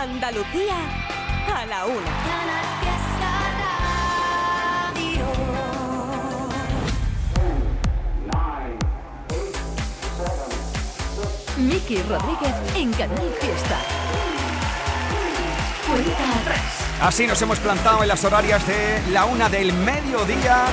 Andalucía a la una. Miki Rodríguez en Canal Fiesta. Cuenta atrás. Así nos hemos plantado en las horarias de la una del mediodía,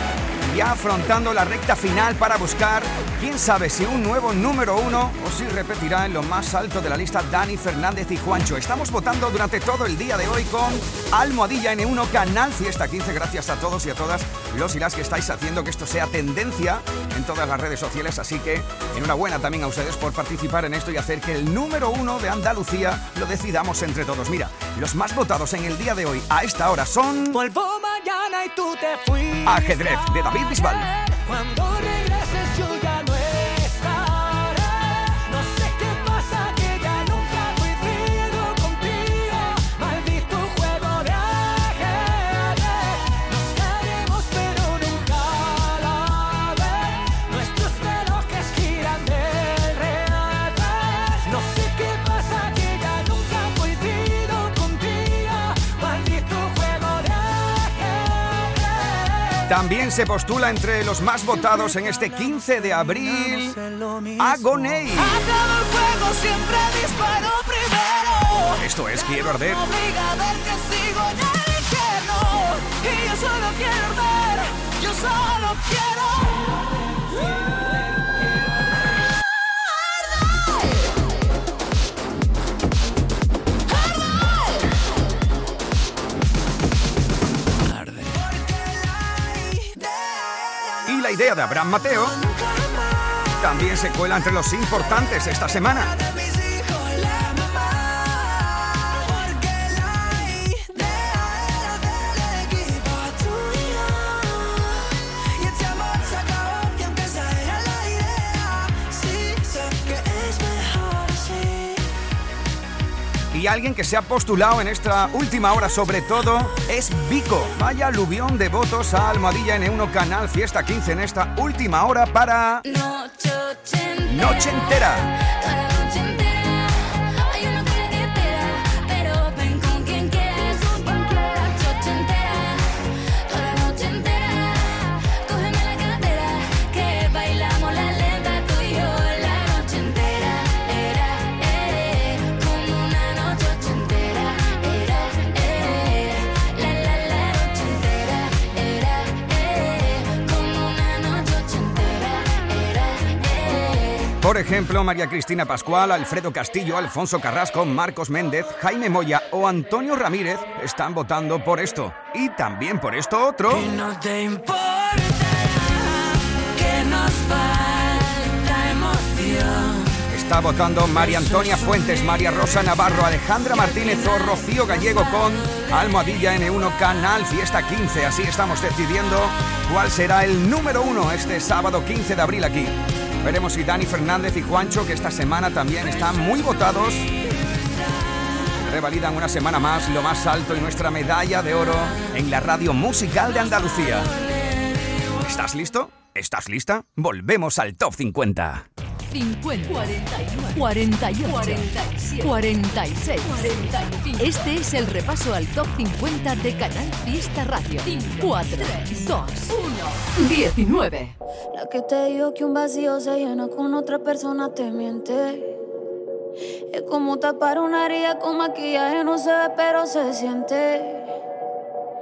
ya afrontando la recta final para buscar, quién sabe si un nuevo número uno o si repetirá en lo más alto de la lista Dani Fernández y Juancho. Estamos votando durante todo el día de hoy con Almohadilla N1 Canal Fiesta 15. Gracias a todos y a todas los y las que estáis haciendo que esto sea tendencia en todas las redes sociales. Así que enhorabuena también a ustedes por participar en esto y hacer que el número uno de Andalucía lo decidamos entre todos. Mira, los más votados en el día de hoy a esta hora son. Vuelvo mañana y tú te fuiste. Ajedrez de David Bisbal. Cuando También se postula entre los más votados en este 15 de abril Agoney. Esto es Quiero Arder. Ver. Y yo solo quiero arder. Yo solo quiero. La idea de Abraham Mateo también se cuela entre los importantes esta semana. Y alguien que se ha postulado en esta última hora sobre todo es Vico. Vaya aluvión de votos a Almohadilla N1 Canal Fiesta 15 en esta última hora para Noche entera. Noche. Por ejemplo, María Cristina Pascual, Alfredo Castillo, Alfonso Carrasco, Marcos Méndez, Jaime Moya o Antonio Ramírez están votando por esto. Y también por esto otro. Y no te importa que nos falta emoción. Está votando María Antonia Fuentes, María Rosa Navarro, Alejandra Martínez o Rocío Gallego con Almohadilla N1 Canal Fiesta 15. Así estamos decidiendo cuál será el número uno este sábado 15 de abril aquí. Veremos si Dani Fernández y Juancho, que esta semana también están muy votados, revalidan una semana más lo más alto y nuestra medalla de oro en la radio musical de Andalucía. ¿Estás listo? ¿Estás lista? Volvemos al top 50. 50, 41, 48, 47, 46, 45. Este es el repaso al top 50 de Canal Fiesta Radio. 4, 2, 1, 19. La que te dijo que un vacío se llena con otra persona te miente. Es como tapar una herida con maquillaje, no se ve, pero se siente.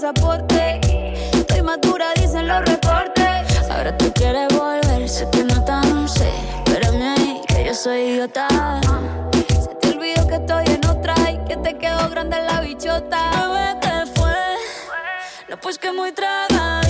pasaporte. Estoy madura, dicen los reportes. Ahora tú quieres volver, sé que no tan sé. Espérame ahí, que yo soy idiota. Se te olvidó que estoy en otra y que te quedó grande la bichota. Bebé, ¿qué fue? No, pues que muy traga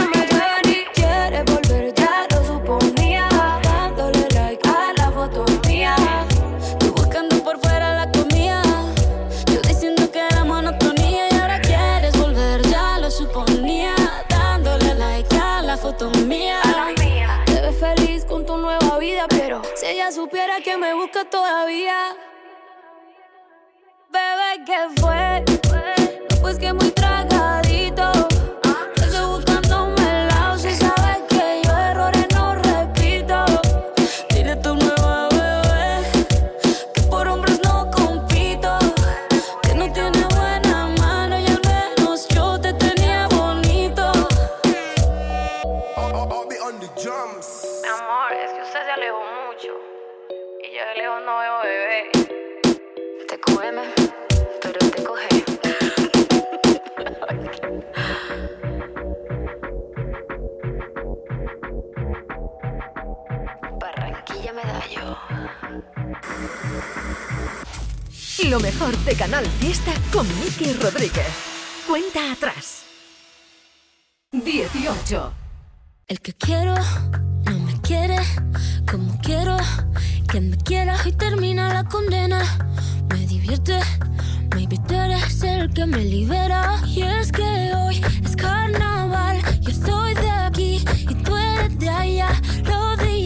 todavía. Bebé, ¿qué fue? Pues que Lo mejor de Canal Fiesta con Miki Rodríguez. Cuenta atrás. 18. El que quiero no me quiere como quiero. Que me quiera y termina la condena. Me divierte, maybe tú eres el que me libera. Y es que hoy es carnaval. Yo soy de aquí y tú eres de allá. Lo de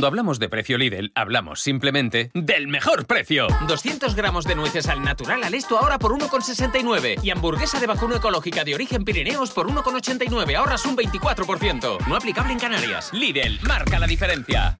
Cuando hablamos de precio Lidl, hablamos simplemente del mejor precio. 200 gramos de nueces al natural al esto ahora por 1,69 y hamburguesa de vacuno ecológica de origen Pirineos por 1,89. Ahorras un 24%. No aplicable en Canarias. Lidl, marca la diferencia.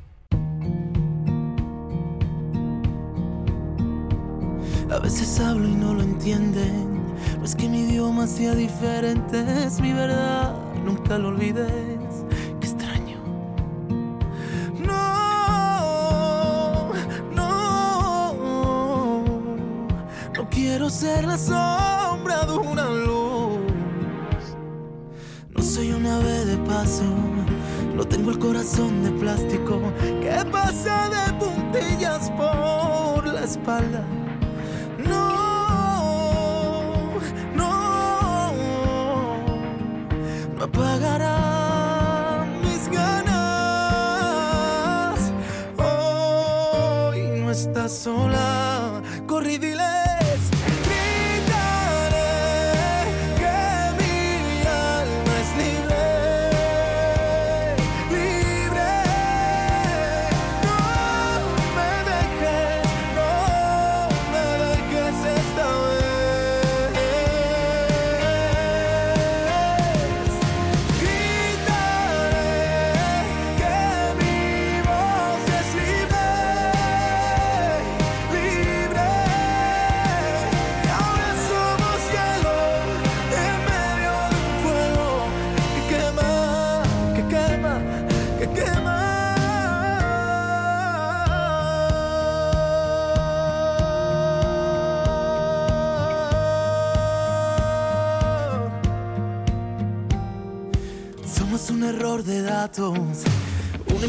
A veces hablo y no lo entienden. No es que mi idioma sea diferente, es mi verdad, nunca lo olvides. Qué extraño. No, no, no quiero ser la sombra de una luz. No soy un ave de paso, no tengo el corazón de plástico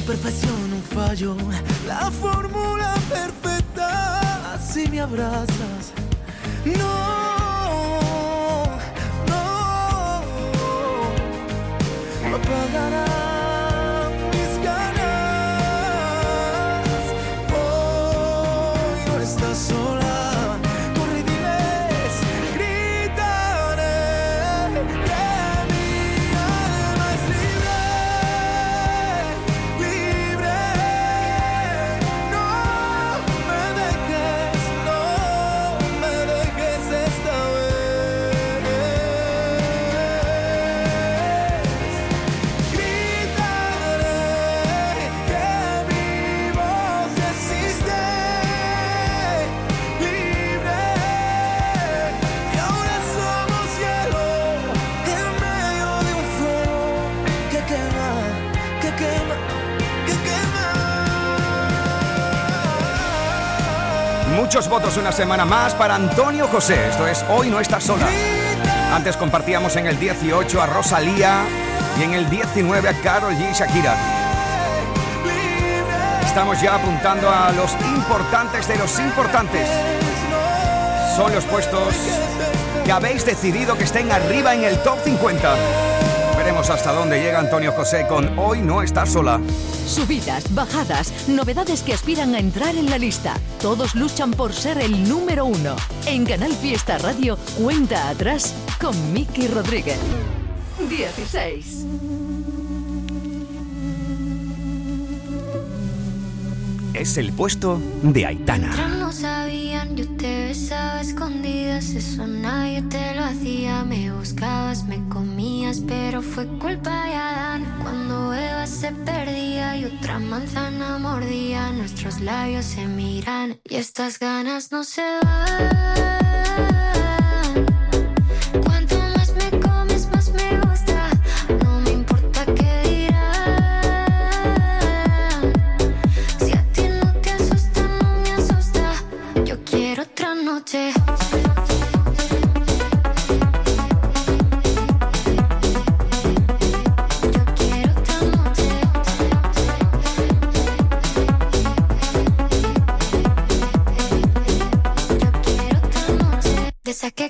imperfección, un fallo, la fórmula perfecta. Si me abrazas, no, Votos una semana más para Antonio José. Esto es Hoy no estás sola. Antes compartíamos en el 18 a Rosalía y en el 19 a Carol G Shakira. Estamos ya apuntando a los importantes de los importantes. Son los puestos que habéis decidido que estén arriba en el top 50. Veremos hasta dónde llega Antonio José con Hoy no estás sola. Subidas, bajadas, novedades que aspiran a entrar en la lista. Todos luchan por ser el número uno. En Canal Fiesta Radio, cuenta atrás con Miki Rodríguez. 16. Es el puesto de Aitana. Otras no sabían, yo te besaba escondidas, eso nadie te lo hacía. Me buscabas, me comías, pero fue culpa de Adán. Cuando Eva se y otra manzana mordía, nuestros labios se miran y estas ganas no se van.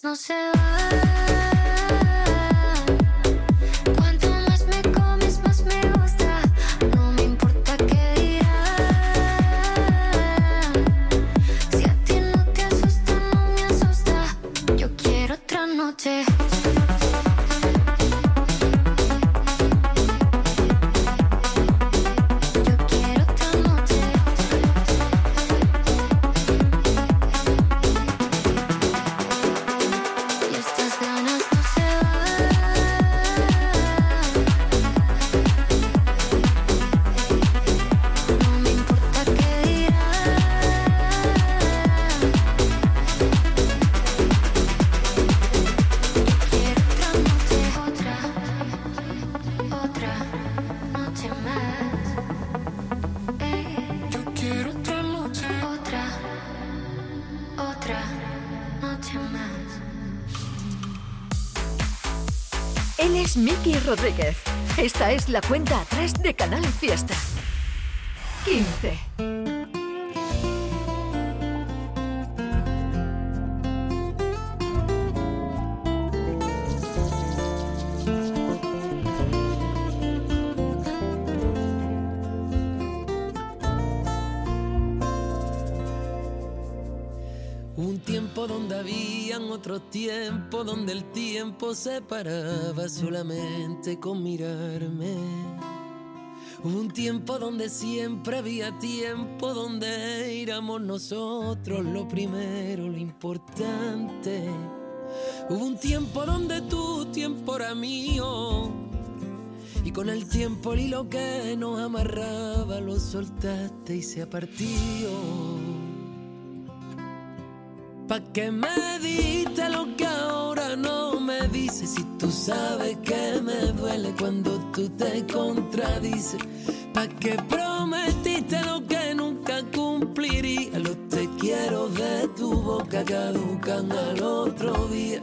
no se van. Rodríguez. Esta es la cuenta atrás de Canal Fiesta. 15. Otro tiempo, donde el tiempo se paraba solamente con mirarme. Hubo un tiempo donde siempre había tiempo, donde éramos nosotros lo primero, lo importante. Hubo un tiempo donde tu tiempo era mío. Y con el tiempo el hilo que nos amarraba lo soltaste y se partió. Pa' que me diste lo que ahora no me dices. Si tú sabes que me duele cuando tú te contradices. Pa' que prometiste lo que nunca cumpliría. Los te quiero de tu boca caducan al otro día.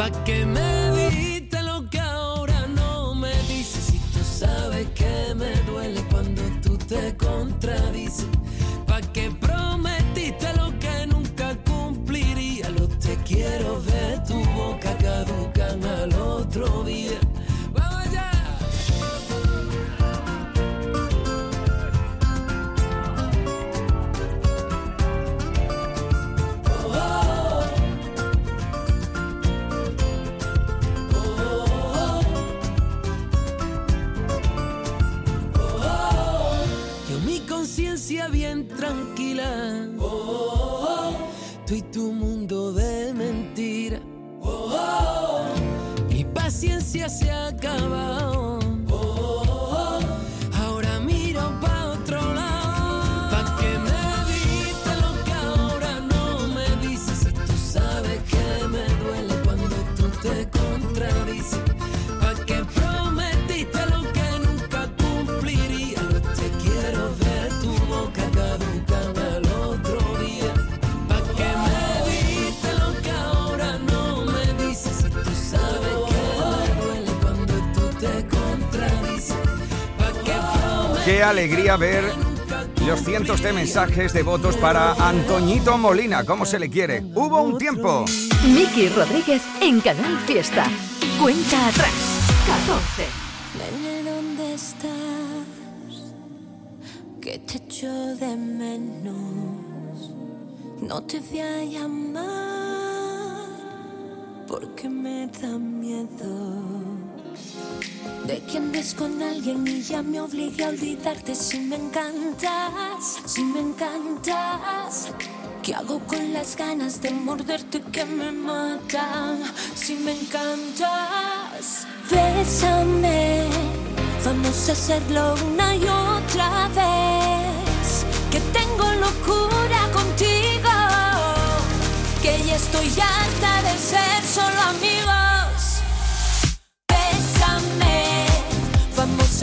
Pa' que me feeling Qué alegría ver los cientos de mensajes de votos para Antoñito Molina, como se le quiere. Hubo un tiempo. Miki Rodríguez en Canal Fiesta. Cuenta atrás. 14. Nene, ¿dónde estás? Que te echo de menos. No te voy a llamar porque me da miedo. De que andes con alguien y ya me obligue a olvidarte si me encantas, si me encantas. ¿Qué hago con las ganas de morderte que me matan? Si me encantas, bésame. Vamos a hacerlo una y otra vez. Que tengo locura contigo. Que ya estoy harta de ser solo amigos.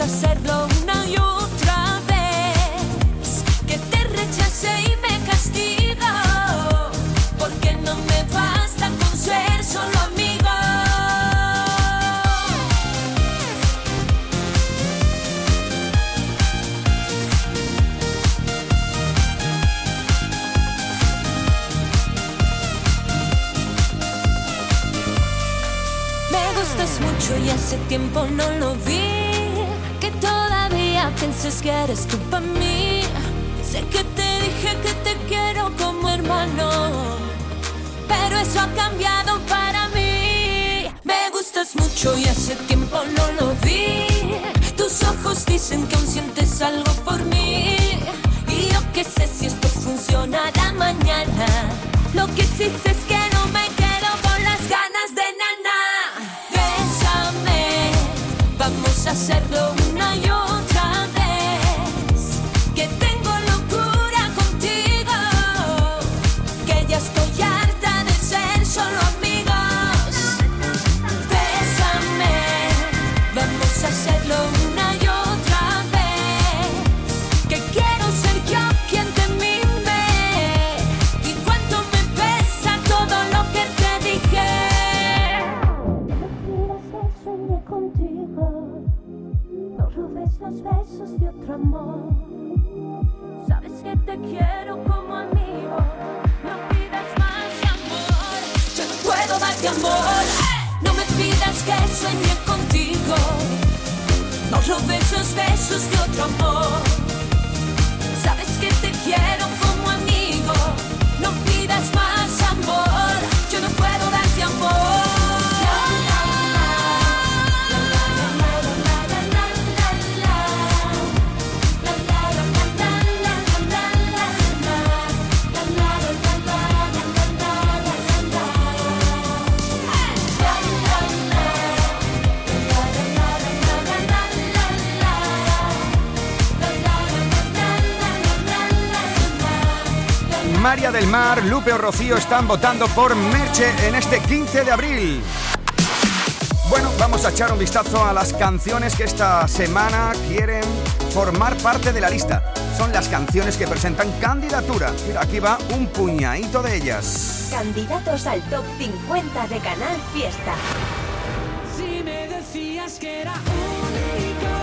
Hacerlo una y otra vez. Que te rechace y me castigo. Porque no me basta con ser solo amigos. Me gustas mucho y hace tiempo no lo vi. Pienses que eres tú para mí. Sé que te dije que te quiero como hermano. Pero eso ha cambiado para mí. Me gustas mucho y hace tiempo no lo vi. Tus ojos dicen que aún sientes algo por mí. Y yo que sé si esto funcionará mañana. Lo que sí sé es que no me quedo con las ganas de nana. Bésame, vamos a hacerlo una y otra amor. Sabes que te quiero como amigo. No pidas más amor. Yo no puedo darte amor. No me pidas que sueñe contigo. No los besos de otro amor. María del Mar, Lupe o Rocío están votando por Merche en este 15 de abril. Bueno, vamos a echar un vistazo a las canciones que esta semana quieren formar parte de la lista. Son las canciones que presentan candidatura. Mira, aquí va un puñadito de ellas. Candidatos al top 50 de Canal Fiesta. Si me decías que era único,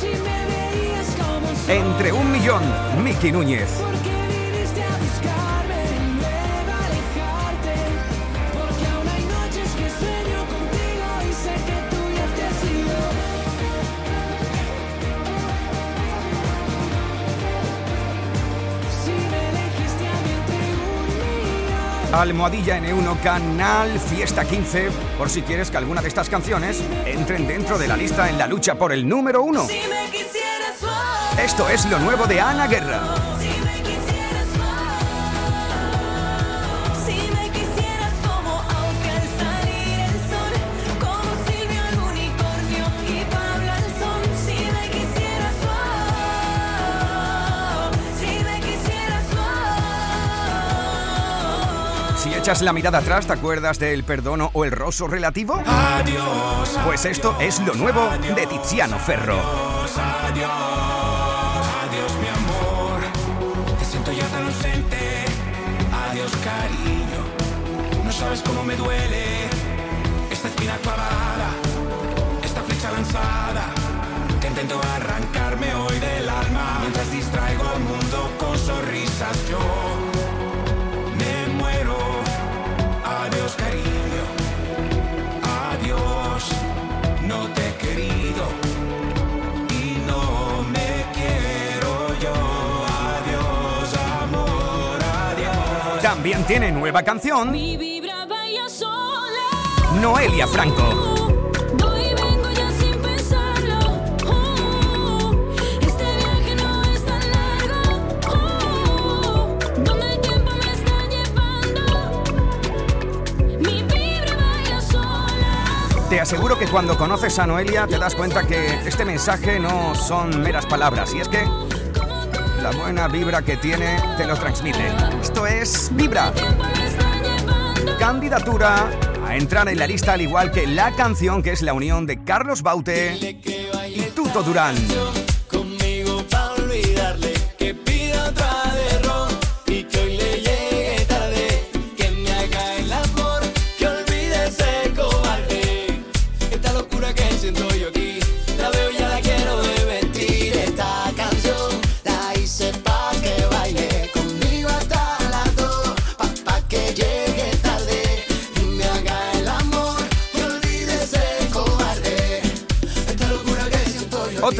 si me veías como soy, Entre un millón, Miki Núñez. porque Almohadilla N1 Canal Fiesta 15, por si quieres que alguna de estas canciones entren dentro de la lista en la lucha por el número uno. Si me quisieras más, Esto es lo nuevo de Ana Guerra. Echas la mirada atrás, ¿te acuerdas del perdono o el roso relativo? Adiós, Pues esto es lo nuevo de Tiziano Ferro. adiós, adiós mi amor. Te siento ya tan ausente. Adiós cariño. No sabes cómo me duele esta espina clavada, esta flecha lanzada. Que intento arrancarme tiene nueva canción. Mi vibra baila sola. Noelia Franco. Te aseguro que cuando conoces a Noelia te das cuenta que este mensaje no son meras palabras. Y es que la buena vibra que tiene te lo transmite. Esto es Vibra. Candidatura a entrar en la lista al igual que la canción que es la unión de Carlos Baute y Tuto Durán.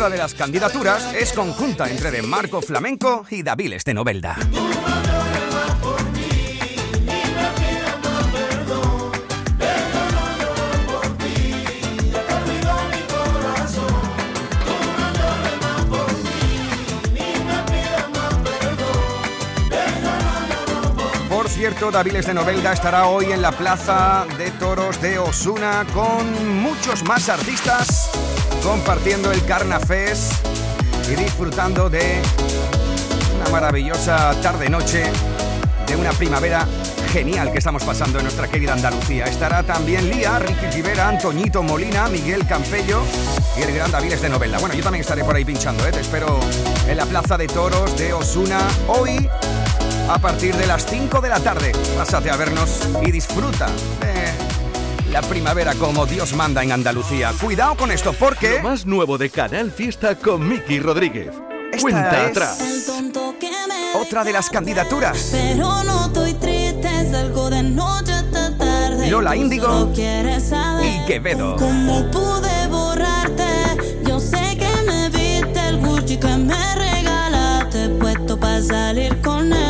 De las candidaturas es conjunta entre de Marco Flamenco y Daviles de Novelda. Por cierto, Daviles de Novelda estará hoy en la Plaza de Toros de Osuna con muchos más artistas compartiendo el Carnafest y disfrutando de una maravillosa tarde-noche de una primavera genial que estamos pasando en nuestra querida Andalucía. Estará también Lía, Ricky Rivera, Antoñito Molina, Miguel Campello y el gran Daviles de Novelda. Bueno, yo también estaré por ahí pinchando, ¿eh? te espero en la Plaza de Toros de Osuna hoy a partir de las 5 de la tarde. Pásate a vernos y disfruta de la primavera como Dios manda en Andalucía. Cuidado con esto porque Lo más nuevo de Canal Fiesta con Miki Rodríguez. Esta Cuenta es- atrás. Otra de las candidaturas. Pero no estoy triste, salgo de noche hasta tarde. Lola Índigo solo quieres saber y Quevedo. ¿Cómo pude borrarte? Yo sé que me viste el Gucci que me regalaste, puesto para salir con él.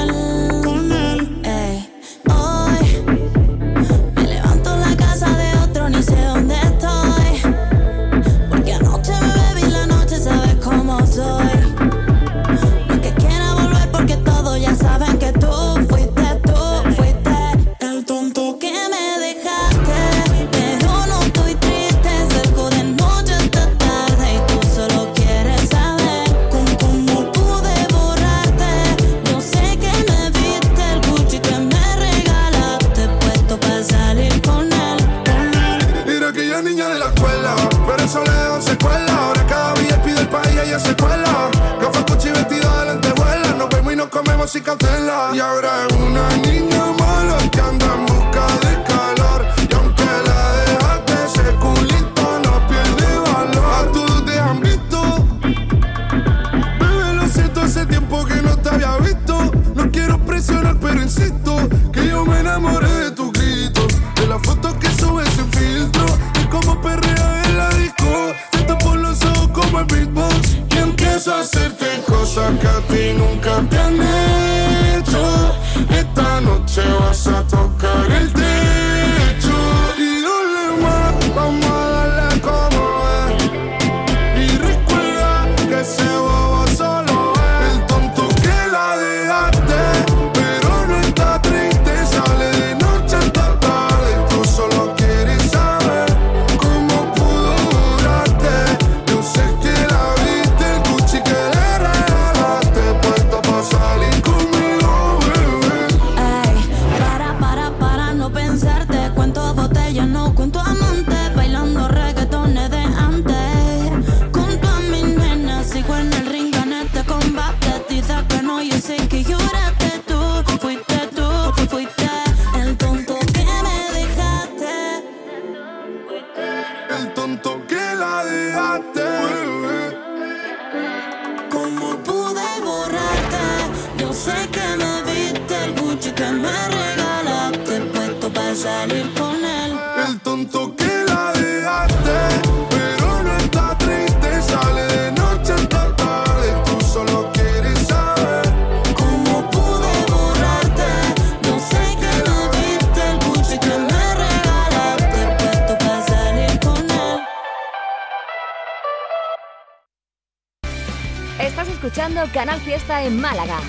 Escuchando Canal Fiesta en Málaga.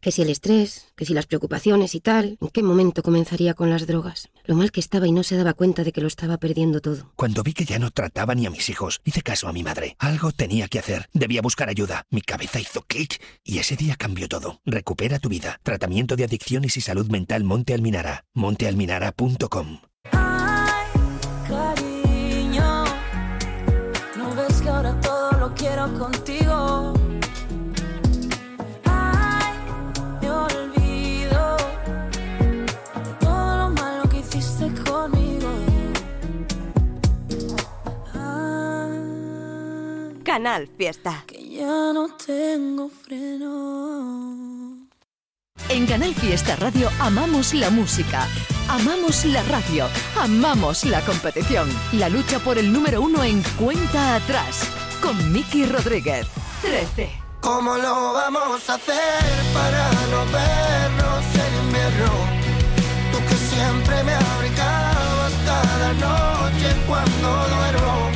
Que si el estrés, que si las preocupaciones y tal, ¿en qué momento comenzaría con las drogas? Lo mal que estaba y no se daba cuenta de que lo estaba perdiendo todo. Cuando vi que ya no trataba ni a mis hijos, hice caso a mi madre. Algo tenía que hacer. Debía buscar ayuda. Mi cabeza hizo clic y ese día cambió todo. Recupera tu vida. Tratamiento de adicciones y salud mental Monte Alminara. montealminara.com. Cariño, no ves que ahora todo lo quiero contigo. Canal Fiesta. Que ya no tengo freno. En Canal Fiesta Radio amamos la música, amamos la radio, amamos la competición. La lucha por el número uno en cuenta atrás con Miki Rodríguez. 13. ¿Cómo lo vamos a hacer para no vernos en invierno? Tú que siempre me abrigabas cada noche cuando duermo.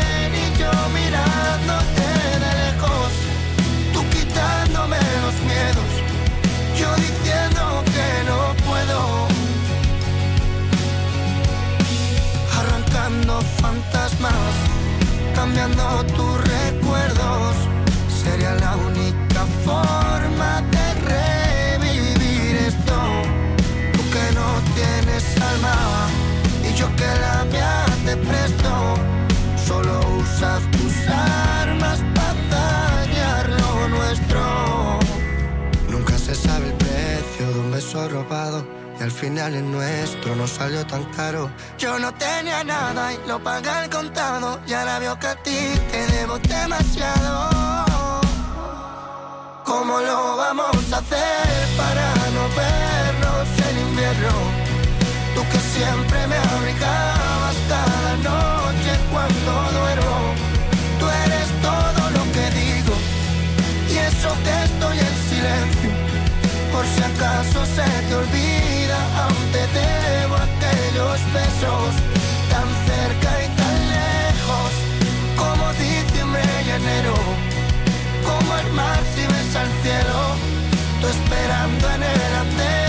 fantasmas, cambiando tus recuerdos, sería la única forma Al final el nuestro no salió tan caro. Yo no tenía nada y lo pagué al contado. Y ahora veo que a ti te debo demasiado. ¿Cómo lo vamos a hacer para no vernos en invierno? Tú que siempre me abrigabas cada noche cuando duermo. Tú eres todo lo que digo y eso que estoy en silencio. Por si acaso se te olvida, te debo aquellos besos tan cerca y tan lejos como diciembre y enero como el mar si ves al cielo, tú esperando en el andén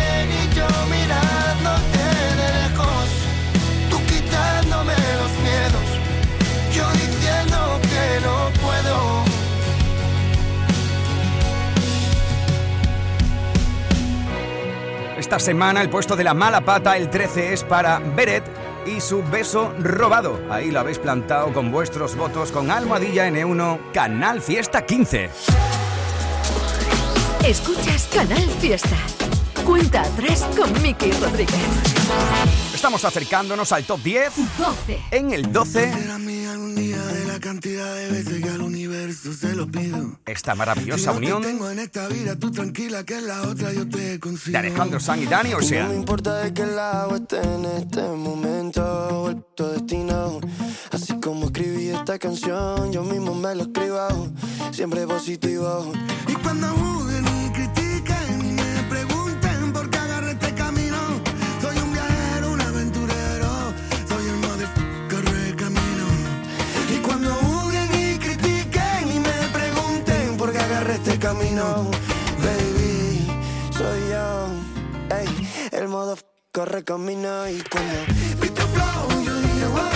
Esta semana el puesto de la mala pata, el 13, es para Beret y su beso robado. Ahí lo habéis plantado con vuestros votos con Almohadilla N1, Canal Fiesta 15. Escuchas Canal Fiesta. Cuenta atrás con Miki Rodríguez. Estamos acercándonos al top 10. 12. En el 12. Esta maravillosa unión. De Alejandro San y Dani, o sea. No importa de qué lado esté en este momento. vuelto destino. Así como escribí esta canción, yo mismo me lo escribo. Siempre positivo. Y cuando camino, baby, soy yo. Ey, el modo corre camino y cuando beat the flow, yo dije, wow.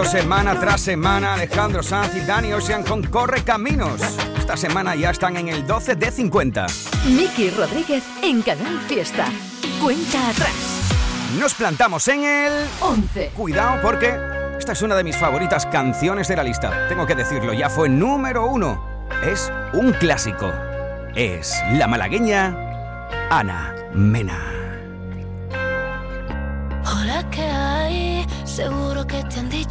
Semana tras semana, Alejandro Sanz y Dani Ocean con Corre Caminos. Esta semana ya están en el 12 de 50. Miki Rodríguez en Canal Fiesta. Cuenta atrás. Nos plantamos en el 11. Cuidado porque esta es una de mis favoritas canciones de la lista. Tengo que decirlo, ya fue número uno. Es un clásico. Es la malagueña Ana Mena.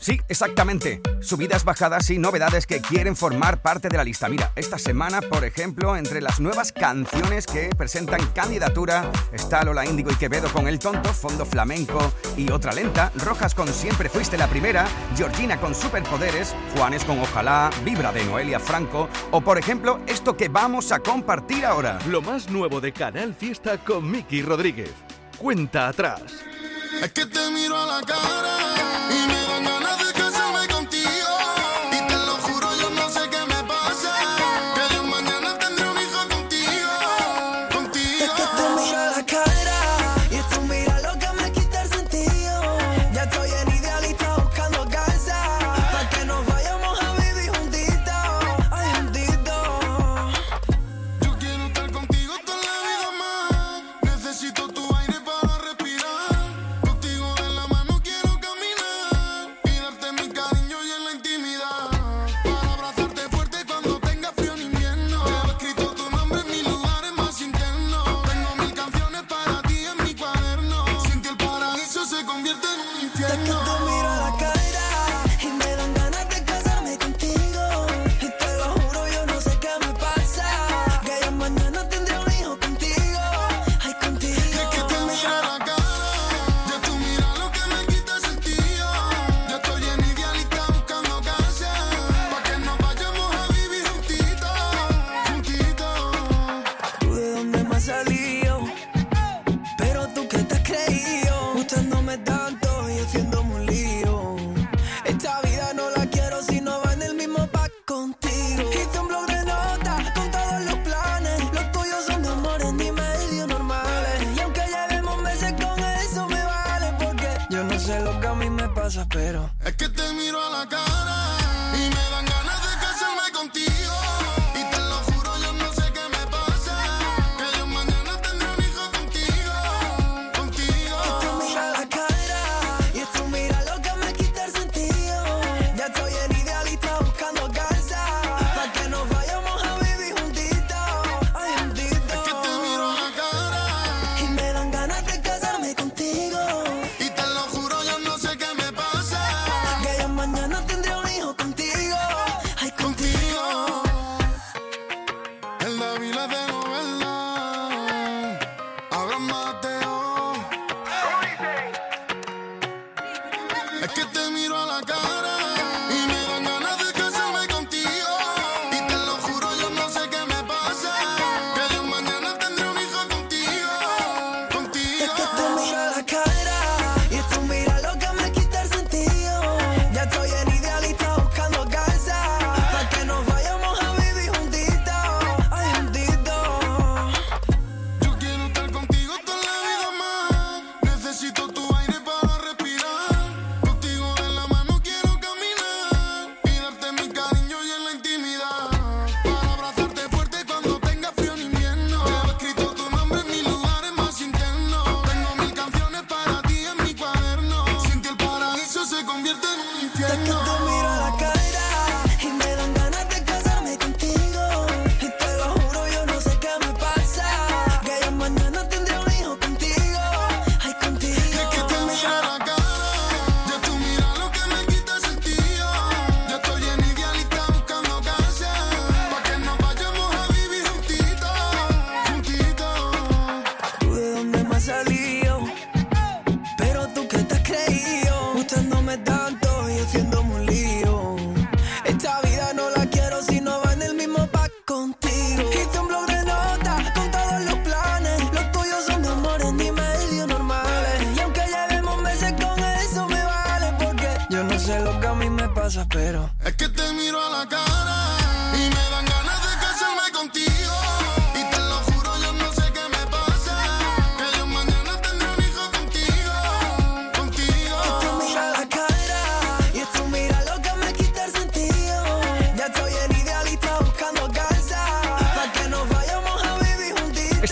Sí, exactamente. Subidas, bajadas y novedades que quieren formar parte de la lista. Mira, esta semana, por ejemplo, entre las nuevas canciones que presentan candidatura, está Lola Índigo y Quevedo con El Tonto, Fondo Flamenco y Otra Lenta, Rojas con Siempre Fuiste la Primera, Georgina con Superpoderes, Juanes con Ojalá, Vibra de Noelia Franco, o por ejemplo, esto que vamos a compartir ahora. Lo más nuevo de Canal Fiesta con Miki Rodríguez. Cuenta atrás. Es que te miro a la cara pero. Es que te miro a la cara.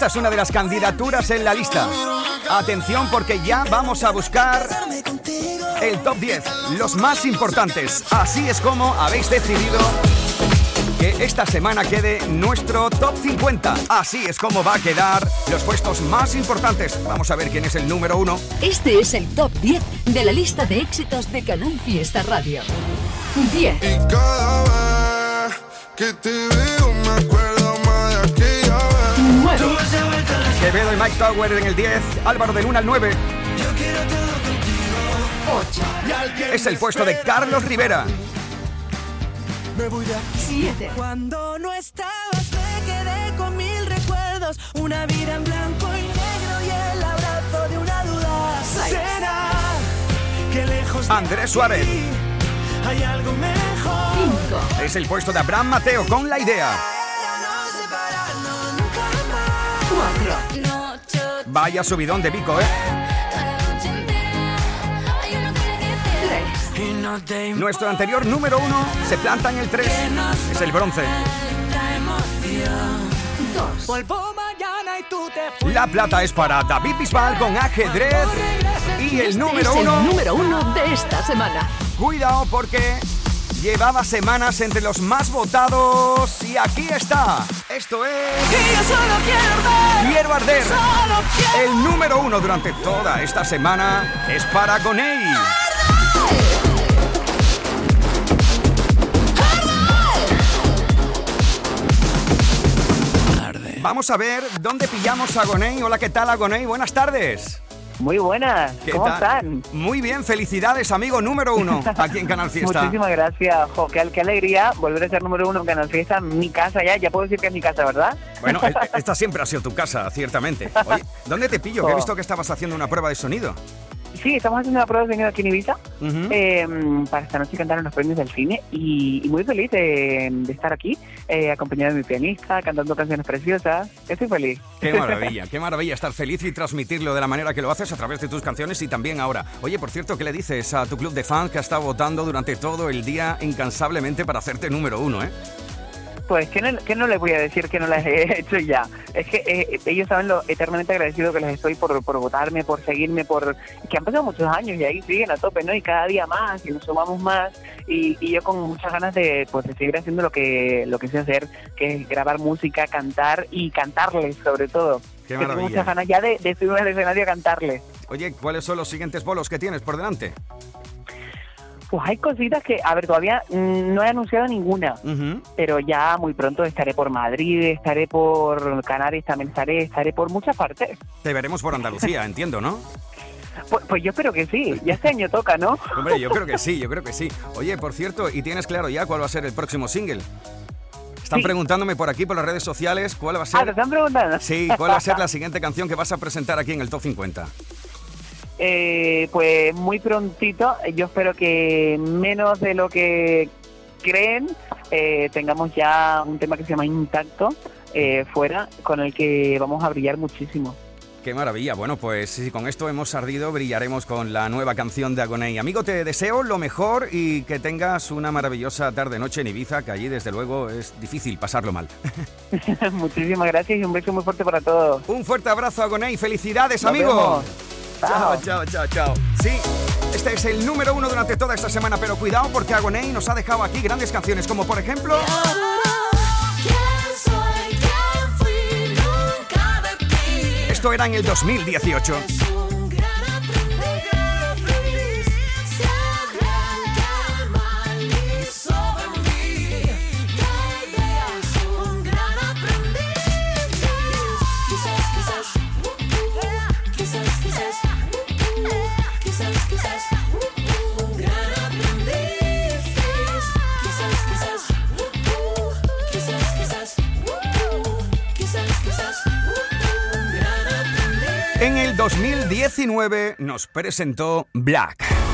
Es una de las candidaturas en la lista. Atención porque ya vamos a buscar el top 10, los más importantes. Así es como habéis decidido que esta semana quede nuestro top 50. Así es como va a quedar los puestos más importantes. Vamos a ver quién es el número uno. Este es el top 10 de la lista de éxitos de Canal Fiesta Radio. 10. Y cada vez que te Quevedo y Mike Tower en el 10, Álvaro del 1 al 9. 8. Es el puesto de Carlos Rivera. Me voy de aquí. 7. Cuando no estabas me quedé con mil recuerdos, una vida en blanco y negro y el abrazo de una duda. ¿Será que lejos de Andrés Suárez. hay algo mejor? 5. Es el puesto de Abraham Mateo con la idea. Vaya subidón de Vico, ¿eh? 3. Y no te Nuestro anterior número uno se planta en el 3. Es el bronce. importa emoción. 2. Vuelvo mañana y tú te fuiste. La plata es para David Bisbal con ajedrez. Y el número es el uno, número 1 de esta semana. cuidado porque llevaba semanas entre los más votados. Y aquí está. Esto es. Y yo solo quiero ver. Quiero arder. Solo quiero El número uno durante toda esta semana es para Gonei. Vamos a ver dónde pillamos a Gonei. Hola, ¿qué tal, Agonei? Buenas tardes. Muy buenas, ¿Qué ¿cómo tal? están? Muy bien, felicidades, amigo número uno aquí en Canal Fiesta. Muchísimas gracias, jo, qué, qué alegría volver a ser número uno en Canal Fiesta, mi casa ya, ya puedo decir que es mi casa, ¿verdad? Bueno, e- esta siempre ha sido tu casa, ciertamente. Oye, ¿dónde te pillo? Que he visto que estabas haciendo una prueba de sonido. Sí, estamos haciendo una prueba de sonido aquí en Ibiza Ujú. eh, para esta noche cantar en los premios del cine y, y muy feliz de, de estar aquí, eh, acompañado de mi pianista, cantando canciones preciosas. Estoy feliz. Qué maravilla, qué maravilla estar feliz y transmitirlo de la manera que lo haces a través de tus canciones y también ahora. Oye, por cierto, ¿qué le dices a tu club de fans que ha estado votando durante todo el día incansablemente para hacerte número uno, eh? Pues, ¿qué no, qué no les voy a decir que no las he hecho ya? Es que eh, ellos saben lo eternamente agradecido que les estoy por, por votarme, por seguirme, por que han pasado muchos años y ahí siguen a tope, ¿no? Y cada día más y nos sumamos más y, y yo con muchas ganas de, pues, de seguir haciendo lo que lo que sé hacer, que es grabar música, cantar y cantarles sobre todo. Qué Que tengo maravilla. muchas ganas ya de, de subirme al escenario a cantarles. Oye, ¿cuáles son los siguientes bolos que tienes por delante? Pues hay cositas que, a ver, todavía mm, no he anunciado ninguna. Pero ya muy pronto estaré por Madrid, estaré por Canarias, también estaré, estaré por muchas partes. Te veremos por Andalucía, entiendo, ¿no? Pues, pues yo espero que sí, ya este año toca, ¿no? Hombre, yo creo que sí, yo creo que sí. Oye, por cierto, ¿y tienes claro ya cuál va a ser el próximo single? Están Sí. preguntándome por aquí, por las redes sociales, cuál va a Ah, ¿te ser... están preguntando? Sí, cuál va a ser la siguiente canción que vas a presentar aquí en el Top 50. Eh, pues muy prontito, yo espero que menos de lo que creen, eh, tengamos ya un tema que se llama Intacto eh, fuera, con el que vamos a brillar muchísimo. Qué maravilla. Bueno, pues si con esto hemos ardido, brillaremos con la nueva canción de Agoney. Amigo, te deseo lo mejor y que tengas una maravillosa tarde-noche en Ibiza, que allí desde luego es difícil pasarlo mal. Muchísimas gracias y un beso muy fuerte para todos. Un fuerte abrazo, Agoney. Felicidades, Nos amigo. vemos. Chao, chao, chao, chao. Sí, este es el número uno durante toda esta semana, pero cuidado porque Agoney nos ha dejado aquí grandes canciones, como por ejemplo... Esto era en el 2018. En el 2019 nos presentó Black.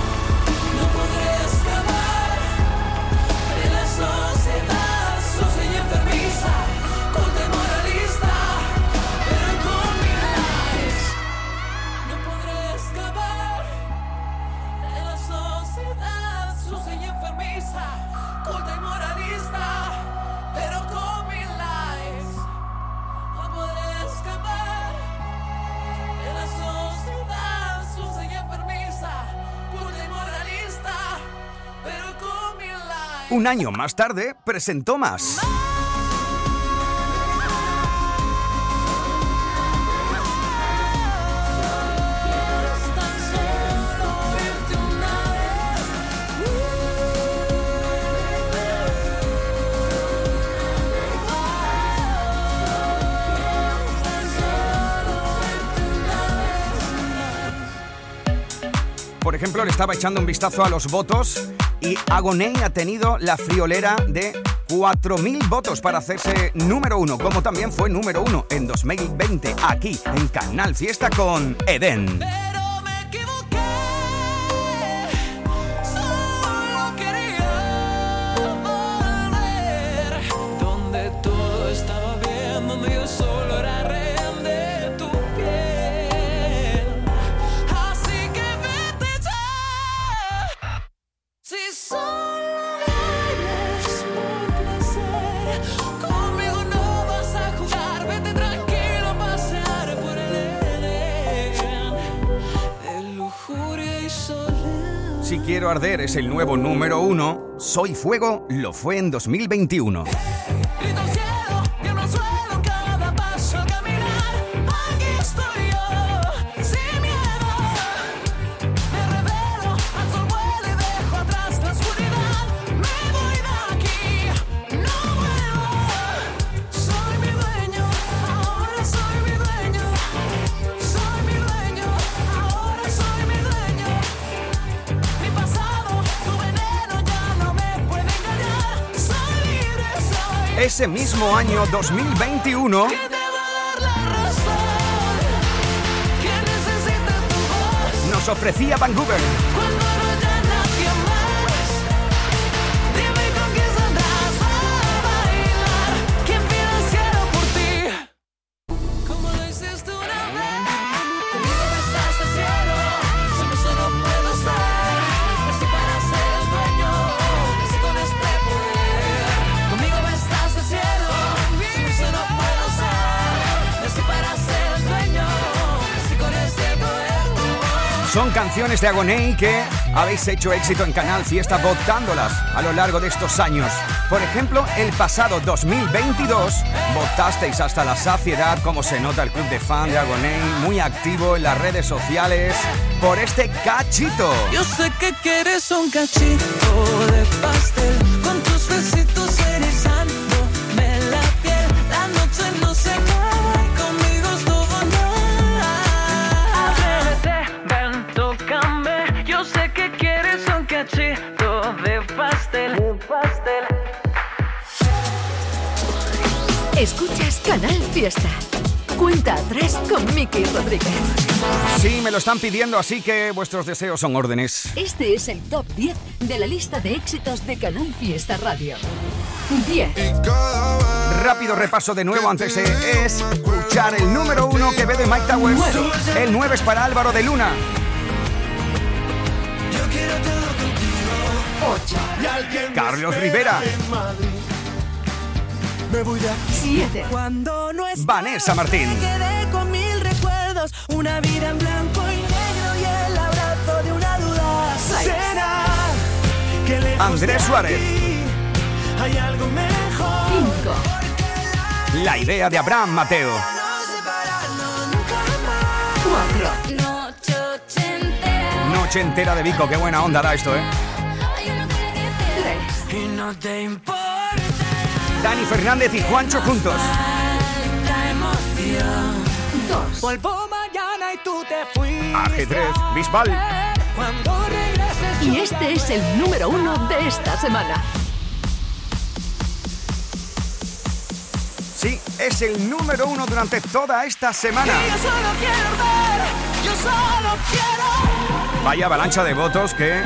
Un año más tarde, presentó más. Por ejemplo, le estaba echando un vistazo a los votos y Agoney ha tenido la friolera de 4.000 votos para hacerse número uno, como también fue número uno en 2020 aquí en Canal Fiesta con Eden. Es el nuevo número uno, Soy Fuego lo fue en 2021. Ese mismo año 2021 nos ofrecía Vancouver. De Agoney que habéis hecho éxito en Canal Fiesta votándolas a lo largo de estos años. Por ejemplo, el pasado 2022 votasteis hasta la saciedad, como se nota el club de fan de Agoney, muy activo en las redes sociales, por este cachito. Yo sé que quieres un cachito Escuchas Canal Fiesta. Cuenta atrás con Miki Rodríguez. Sí, me lo están pidiendo, así que vuestros deseos son órdenes. Este es el top 10 de la lista de éxitos de Canal Fiesta Radio. 10. Rápido repaso de nuevo antes de escuchar el número uno que ve de Mike Towers. El 9 es para Álvaro de Luna. 8. Carlos Rivera. Me voy de aquí. 7. Cuando no es Vanessa Martín. me quedé con mil recuerdos, una vida en blanco y negro y el abrazo de una duda. Seis. ¿Será que lejos Andrés de Suárez. aquí Hay algo mejor. 5. La idea de Abraham Mateo. 4. Noche entera de Vico, qué buena onda da esto, ¿eh? 3. Y no te importa Dani Fernández y Juancho juntos. la emoción. 2. Vuelvo mañana y tú te fuiste. Ajedrez, Bisbal. Cuando regreses Y este es el número uno de esta semana. Sí, es el número uno durante toda esta semana. Yo solo quiero ver, yo solo quiero. Vaya avalancha de votos que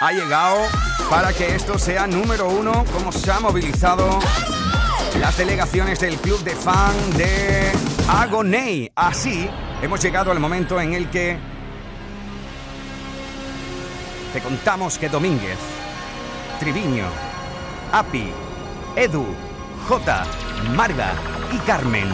ha llegado para que esto sea número uno, como se ha movilizado las delegaciones del club de fan de Agoney. Así hemos llegado al momento en el que te contamos que Domínguez, Triviño, Api, Edu, J, Marga y Carmen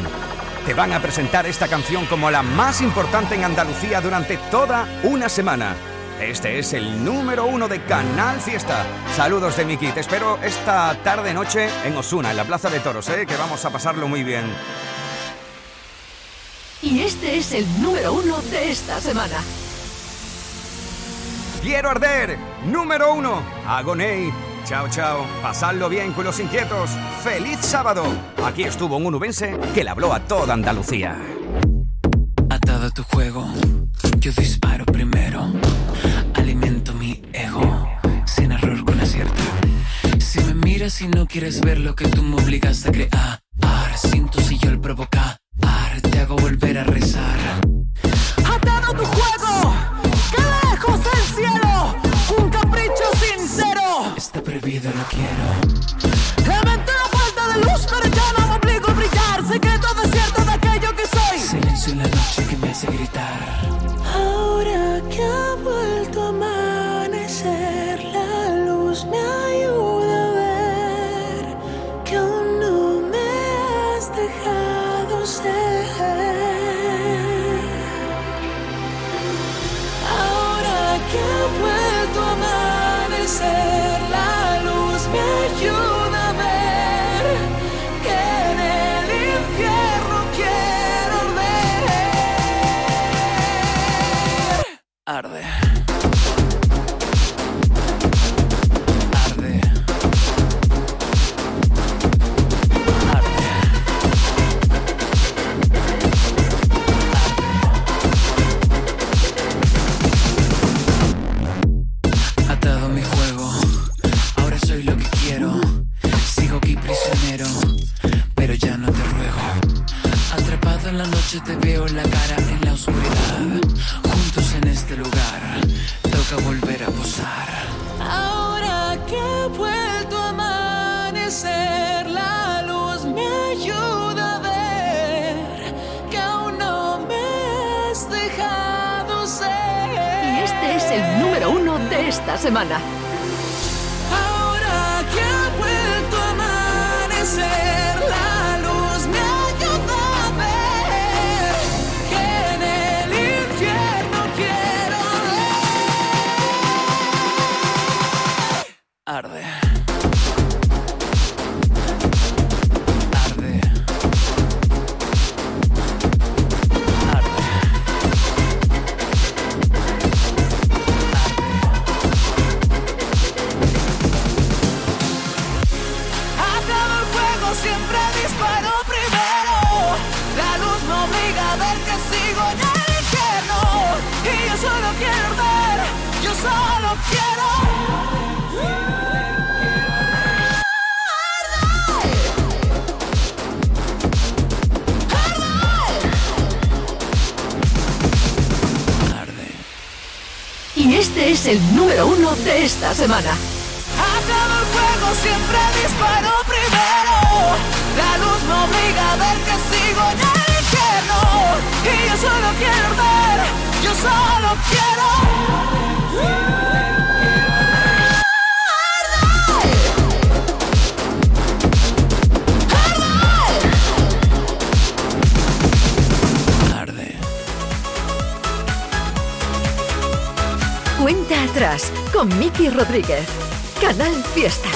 te van a presentar esta canción como la más importante en Andalucía durante toda una semana. Este es el número uno de Canal Fiesta. Saludos de Miki. Te espero esta tarde noche en Osuna, en la Plaza de Toros, ¿eh? que vamos a pasarlo muy bien. Y este es el número uno de esta semana. Quiero arder, número uno, Agoney. Chao, chao. Pasadlo bien con los inquietos. ¡Feliz sábado! Aquí estuvo un unubense que le habló a toda Andalucía. Atado a tu juego, yo disparo primero. Si miras y no quieres ver lo que tú me obligas a crear, siento si yo el provocar, te hago volver a rezar. Atado tu juego, que lejos del cielo, un capricho sincero. Está prohibido, no quiero. Esta semana. El número uno de esta semana. Acabo el juego, siempre disparo primero. La luz me obliga a ver que sigo en el infierno. Y yo solo quiero ver, yo solo quiero. Atrás con Miki Rodríguez. Canal Fiesta.